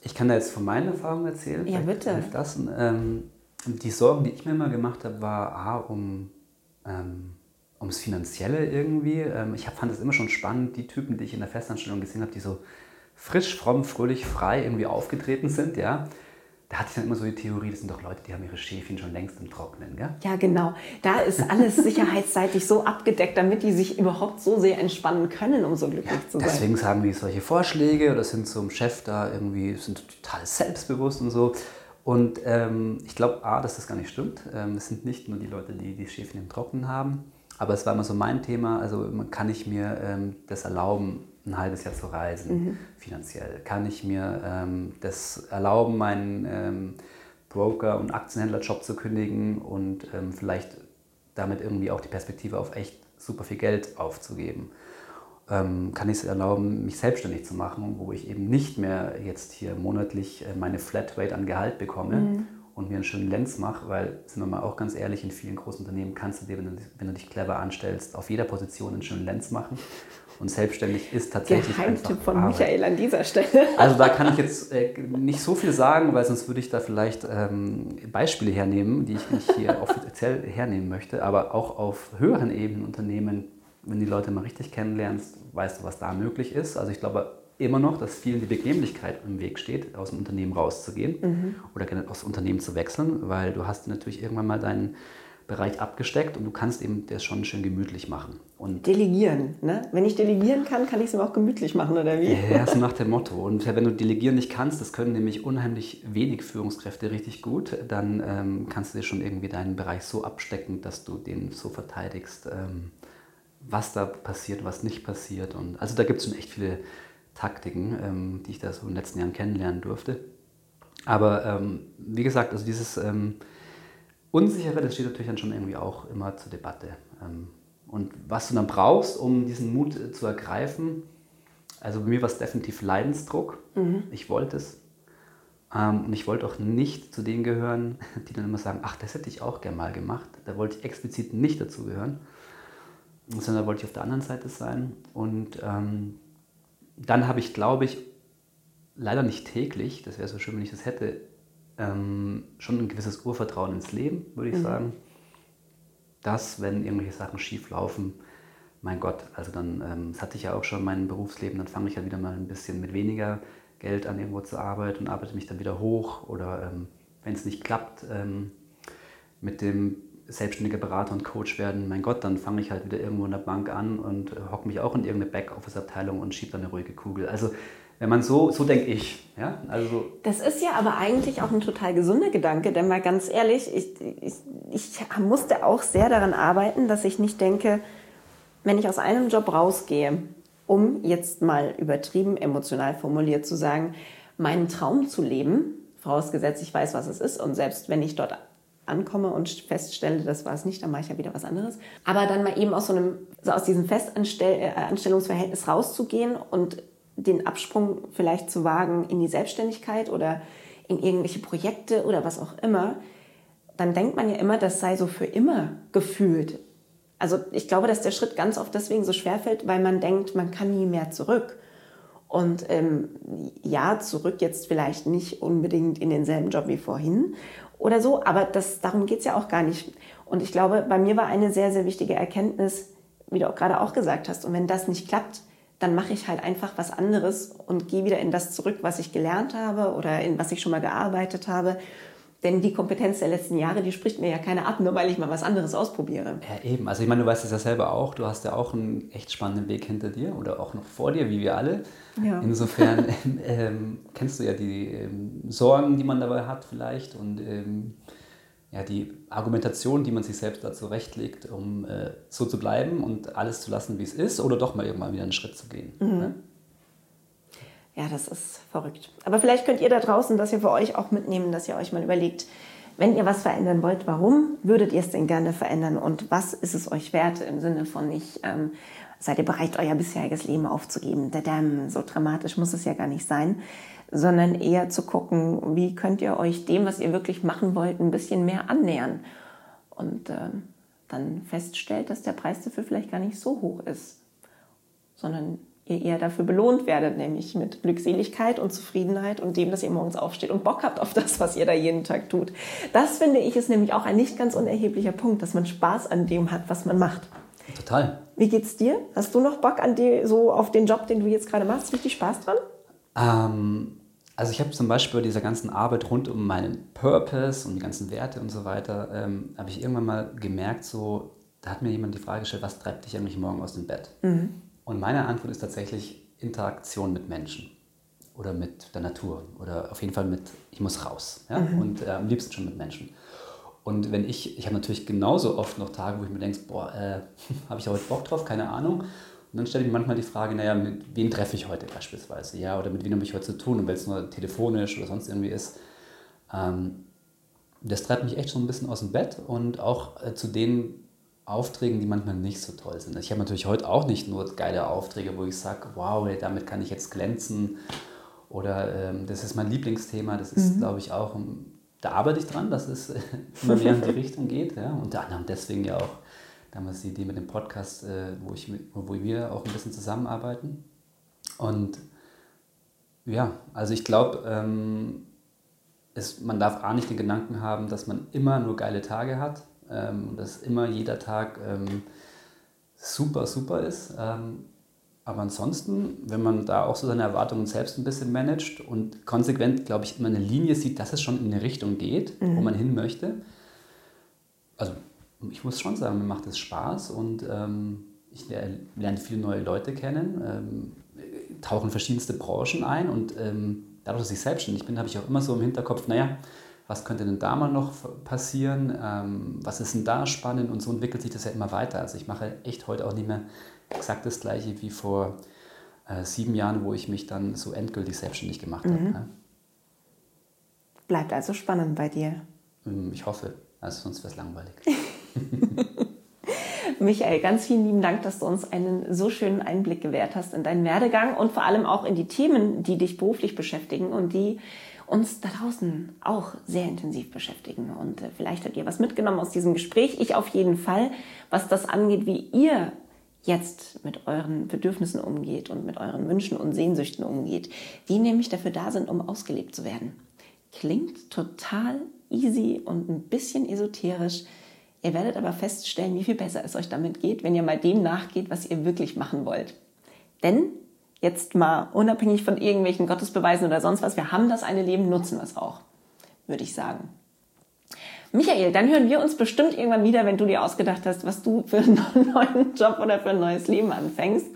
ich kann da jetzt von meinen Erfahrungen erzählen. Ja, bitte. Das. Ähm, die Sorgen, die ich mir immer gemacht habe, war A, um, ähm, ums Finanzielle irgendwie. Ähm, ich fand es immer schon spannend, die Typen, die ich in der Festanstellung gesehen habe, die so frisch, fromm, fröhlich, frei irgendwie aufgetreten sind, ja da hatte ich dann immer so die Theorie, das sind doch Leute, die haben ihre Schäfchen schon längst im Trocknen, gell? Ja, genau. Da ist alles sicherheitsseitig so abgedeckt, damit die sich überhaupt so sehr entspannen können, um so glücklich ja, zu sein. Deswegen sagen die solche Vorschläge oder sind zum Chef da irgendwie, sind total selbstbewusst und so. Und ähm, ich glaube, A, dass das gar nicht stimmt. Ähm, es sind nicht nur die Leute, die die Schäfchen im Trocknen haben. Aber es war immer so mein Thema, also kann ich mir ähm, das erlauben, ein halbes Jahr zu reisen, mhm. finanziell? Kann ich mir ähm, das erlauben, meinen ähm, Broker- und Aktienhändlerjob zu kündigen und ähm, vielleicht damit irgendwie auch die Perspektive auf echt super viel Geld aufzugeben? Ähm, kann ich es erlauben, mich selbstständig zu machen, wo ich eben nicht mehr jetzt hier monatlich äh, meine Flatrate an Gehalt bekomme mhm. und mir einen schönen Lenz mache, weil, sind wir mal auch ganz ehrlich, in vielen großen Unternehmen kannst du dir, wenn du, wenn du dich clever anstellst, auf jeder Position einen schönen Lenz machen und selbstständig ist tatsächlich Geheimtipp von Arbeit. Michael an dieser Stelle. Also da kann ich jetzt äh, nicht so viel sagen, weil sonst würde ich da vielleicht ähm, Beispiele hernehmen, die ich nicht hier offiziell hernehmen möchte. Aber auch auf höheren Ebenen Unternehmen, wenn die Leute mal richtig kennenlernst, weißt du, was da möglich ist. Also ich glaube immer noch, dass vielen die Bequemlichkeit im Weg steht, aus dem Unternehmen rauszugehen mhm. oder aus dem Unternehmen zu wechseln, weil du hast natürlich irgendwann mal deinen Bereich abgesteckt und du kannst eben das schon schön gemütlich machen. Und delegieren, ne? Wenn ich delegieren kann, kann ich es ihm auch gemütlich machen, oder wie? Ja, so nach dem Motto. Und wenn du delegieren nicht kannst, das können nämlich unheimlich wenig Führungskräfte richtig gut, dann ähm, kannst du dir schon irgendwie deinen Bereich so abstecken, dass du den so verteidigst, ähm, was da passiert, was nicht passiert. Und also da gibt es schon echt viele Taktiken, ähm, die ich da so in den letzten Jahren kennenlernen durfte. Aber ähm, wie gesagt, also dieses ähm, Unsichere, das steht natürlich dann schon irgendwie auch immer zur Debatte. Ähm, und was du dann brauchst, um diesen Mut äh, zu ergreifen, also bei mir war es definitiv Leidensdruck. Mhm. Ich wollte es. Ähm, und ich wollte auch nicht zu denen gehören, die dann immer sagen, ach, das hätte ich auch gern mal gemacht. Da wollte ich explizit nicht dazu gehören, sondern da wollte ich auf der anderen Seite sein. Und ähm, dann habe ich, glaube ich, leider nicht täglich, das wäre so schön, wenn ich das hätte, ähm, schon ein gewisses Urvertrauen ins Leben, würde ich mhm. sagen. Dass, wenn irgendwelche Sachen schief laufen, mein Gott, also dann, ähm, das hatte ich ja auch schon in meinem Berufsleben, dann fange ich ja wieder mal ein bisschen mit weniger Geld an irgendwo zu arbeiten und arbeite mich dann wieder hoch. Oder ähm, wenn es nicht klappt ähm, mit dem selbstständiger Berater und Coach werden, mein Gott, dann fange ich halt wieder irgendwo in der Bank an und äh, hocke mich auch in irgendeine Backoffice-Abteilung und schiebe dann eine ruhige Kugel. Also wenn man so, so denke ich. Ja? Also das ist ja aber eigentlich auch ein total gesunder Gedanke, denn mal ganz ehrlich, ich, ich, ich musste auch sehr daran arbeiten, dass ich nicht denke, wenn ich aus einem Job rausgehe, um jetzt mal übertrieben emotional formuliert zu sagen, meinen Traum zu leben, vorausgesetzt ich weiß, was es ist und selbst wenn ich dort ankomme und feststelle, das war es nicht, dann mache ich ja wieder was anderes. Aber dann mal eben aus so einem, so aus diesem Festanstellungsverhältnis äh, rauszugehen und den Absprung vielleicht zu wagen in die Selbstständigkeit oder in irgendwelche Projekte oder was auch immer, dann denkt man ja immer, das sei so für immer gefühlt. Also ich glaube, dass der Schritt ganz oft deswegen so schwer fällt, weil man denkt, man kann nie mehr zurück. Und ähm, ja, zurück jetzt vielleicht nicht unbedingt in denselben Job wie vorhin oder so, aber das, darum geht es ja auch gar nicht. Und ich glaube, bei mir war eine sehr, sehr wichtige Erkenntnis, wie du auch gerade auch gesagt hast. Und wenn das nicht klappt, dann mache ich halt einfach was anderes und gehe wieder in das zurück, was ich gelernt habe oder in was ich schon mal gearbeitet habe. Denn die Kompetenz der letzten Jahre, die spricht mir ja keiner ab, nur weil ich mal was anderes ausprobiere. Ja, eben. Also ich meine, du weißt es ja selber auch. Du hast ja auch einen echt spannenden Weg hinter dir oder auch noch vor dir, wie wir alle. Ja. Insofern ähm, kennst du ja die ähm, Sorgen, die man dabei hat vielleicht und ähm, ja, die Argumentation, die man sich selbst da zurechtlegt, um äh, so zu bleiben und alles zu lassen, wie es ist oder doch mal irgendwann wieder einen Schritt zu gehen. Mhm. Ne? Ja, das ist verrückt. Aber vielleicht könnt ihr da draußen das ja für euch auch mitnehmen, dass ihr euch mal überlegt, wenn ihr was verändern wollt, warum würdet ihr es denn gerne verändern und was ist es euch wert im Sinne von nicht, ähm, seid ihr bereit, euer bisheriges Leben aufzugeben? Dadam, so dramatisch muss es ja gar nicht sein, sondern eher zu gucken, wie könnt ihr euch dem, was ihr wirklich machen wollt, ein bisschen mehr annähern und äh, dann feststellt, dass der Preis dafür vielleicht gar nicht so hoch ist, sondern ihr eher dafür belohnt werdet, nämlich mit Glückseligkeit und Zufriedenheit und dem, dass ihr morgens aufsteht und Bock habt auf das, was ihr da jeden Tag tut. Das finde ich ist nämlich auch ein nicht ganz unerheblicher Punkt, dass man Spaß an dem hat, was man macht. Total. Wie geht's dir? Hast du noch Bock an die, so auf den Job, den du jetzt gerade machst? Richtig Spaß dran? Ähm, also ich habe zum Beispiel bei dieser ganzen Arbeit rund um meinen Purpose und die ganzen Werte und so weiter, ähm, habe ich irgendwann mal gemerkt, so, da hat mir jemand die Frage gestellt, was treibt dich eigentlich morgen aus dem Bett? Mhm. Und meine Antwort ist tatsächlich Interaktion mit Menschen oder mit der Natur oder auf jeden Fall mit, ich muss raus. Ja? Mhm. Und äh, am liebsten schon mit Menschen. Und wenn ich, ich habe natürlich genauso oft noch Tage, wo ich mir denke, boah, äh, habe ich da heute Bock drauf, keine Ahnung. Und dann stelle ich mir manchmal die Frage, naja, mit wem treffe ich heute beispielsweise? Ja, oder mit wem habe ich heute zu tun? Und wenn es nur telefonisch oder sonst irgendwie ist. Ähm, das treibt mich echt schon ein bisschen aus dem Bett und auch äh, zu den Aufträgen, die manchmal nicht so toll sind. Ich habe natürlich heute auch nicht nur geile Aufträge, wo ich sage, wow, damit kann ich jetzt glänzen oder ähm, das ist mein Lieblingsthema. Das ist, mhm. glaube ich, auch, da arbeite ich dran, dass es immer mehr in die Richtung geht. Ja? Unter anderem deswegen ja auch damals die Idee mit dem Podcast, äh, wo, ich, wo wir auch ein bisschen zusammenarbeiten. Und ja, also ich glaube, ähm, man darf auch nicht den Gedanken haben, dass man immer nur geile Tage hat ähm, dass immer jeder Tag ähm, super, super ist. Ähm, aber ansonsten, wenn man da auch so seine Erwartungen selbst ein bisschen managt und konsequent, glaube ich, immer eine Linie sieht, dass es schon in eine Richtung geht, mhm. wo man hin möchte. Also ich muss schon sagen, mir macht es Spaß und ähm, ich lerne viele neue Leute kennen, ähm, tauche in verschiedenste Branchen ein und ähm, dadurch, dass ich selbstständig bin, habe ich auch immer so im Hinterkopf, naja, was könnte denn da mal noch passieren, ähm, was ist denn da spannend und so entwickelt sich das ja immer weiter. Also ich mache echt heute auch nicht mehr exakt das gleiche wie vor äh, sieben Jahren, wo ich mich dann so endgültig selbstständig gemacht mhm. habe. Ne? Bleibt also spannend bei dir. Ähm, ich hoffe, also sonst wäre es langweilig. Michael, ganz vielen lieben Dank, dass du uns einen so schönen Einblick gewährt hast in deinen Werdegang und vor allem auch in die Themen, die dich beruflich beschäftigen und die uns da draußen auch sehr intensiv beschäftigen. Und äh, vielleicht habt ihr was mitgenommen aus diesem Gespräch. Ich auf jeden Fall, was das angeht, wie ihr jetzt mit euren Bedürfnissen umgeht und mit euren Wünschen und Sehnsüchten umgeht, die nämlich dafür da sind, um ausgelebt zu werden. Klingt total easy und ein bisschen esoterisch. Ihr werdet aber feststellen, wie viel besser es euch damit geht, wenn ihr mal dem nachgeht, was ihr wirklich machen wollt. Denn jetzt mal unabhängig von irgendwelchen Gottesbeweisen oder sonst was, wir haben das eine Leben, nutzen wir es auch, würde ich sagen. Michael, dann hören wir uns bestimmt irgendwann wieder, wenn du dir ausgedacht hast, was du für einen neuen Job oder für ein neues Leben anfängst.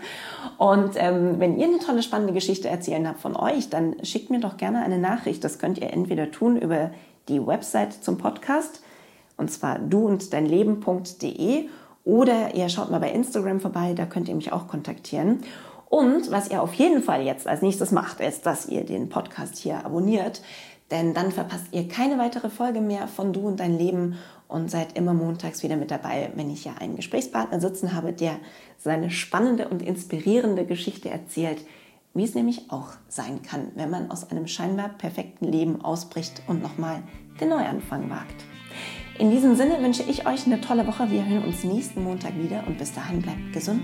Und ähm, wenn ihr eine tolle, spannende Geschichte erzählen habt von euch, dann schickt mir doch gerne eine Nachricht. Das könnt ihr entweder tun über die Website zum Podcast, und zwar du und dein Leben.de, oder ihr schaut mal bei Instagram vorbei, da könnt ihr mich auch kontaktieren. Und was ihr auf jeden Fall jetzt als nächstes macht, ist, dass ihr den Podcast hier abonniert. Denn dann verpasst ihr keine weitere Folge mehr von Du und dein Leben und seid immer montags wieder mit dabei, wenn ich ja einen Gesprächspartner sitzen habe, der seine spannende und inspirierende Geschichte erzählt, wie es nämlich auch sein kann, wenn man aus einem scheinbar perfekten Leben ausbricht und nochmal den Neuanfang wagt. In diesem Sinne wünsche ich euch eine tolle Woche. Wir hören uns nächsten Montag wieder und bis dahin bleibt gesund.